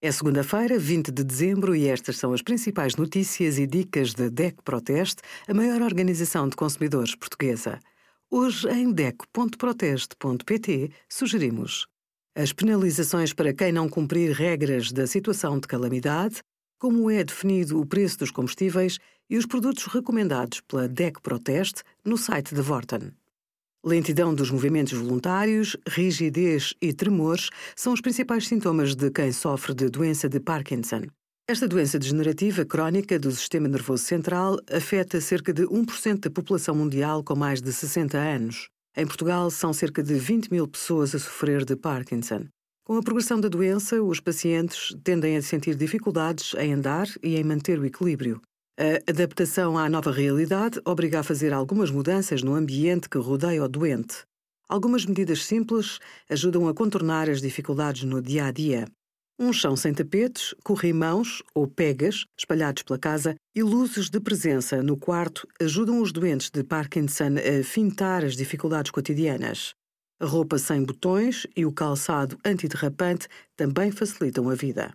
É segunda-feira, 20 de dezembro, e estas são as principais notícias e dicas da DEC Proteste, a maior organização de consumidores portuguesa. Hoje, em DEC.proteste.pt, sugerimos as penalizações para quem não cumprir regras da situação de calamidade, como é definido o preço dos combustíveis e os produtos recomendados pela DEC Proteste no site da Vorten. Lentidão dos movimentos voluntários, rigidez e tremores são os principais sintomas de quem sofre de doença de Parkinson. Esta doença degenerativa crónica do sistema nervoso central afeta cerca de 1% da população mundial com mais de 60 anos. Em Portugal, são cerca de 20 mil pessoas a sofrer de Parkinson. Com a progressão da doença, os pacientes tendem a sentir dificuldades em andar e em manter o equilíbrio. A adaptação à nova realidade obriga a fazer algumas mudanças no ambiente que rodeia o doente. Algumas medidas simples ajudam a contornar as dificuldades no dia a dia. Um chão sem tapetes, corrimãos ou pegas espalhados pela casa e luzes de presença no quarto ajudam os doentes de Parkinson a fintar as dificuldades cotidianas. A roupa sem botões e o calçado antiderrapante também facilitam a vida.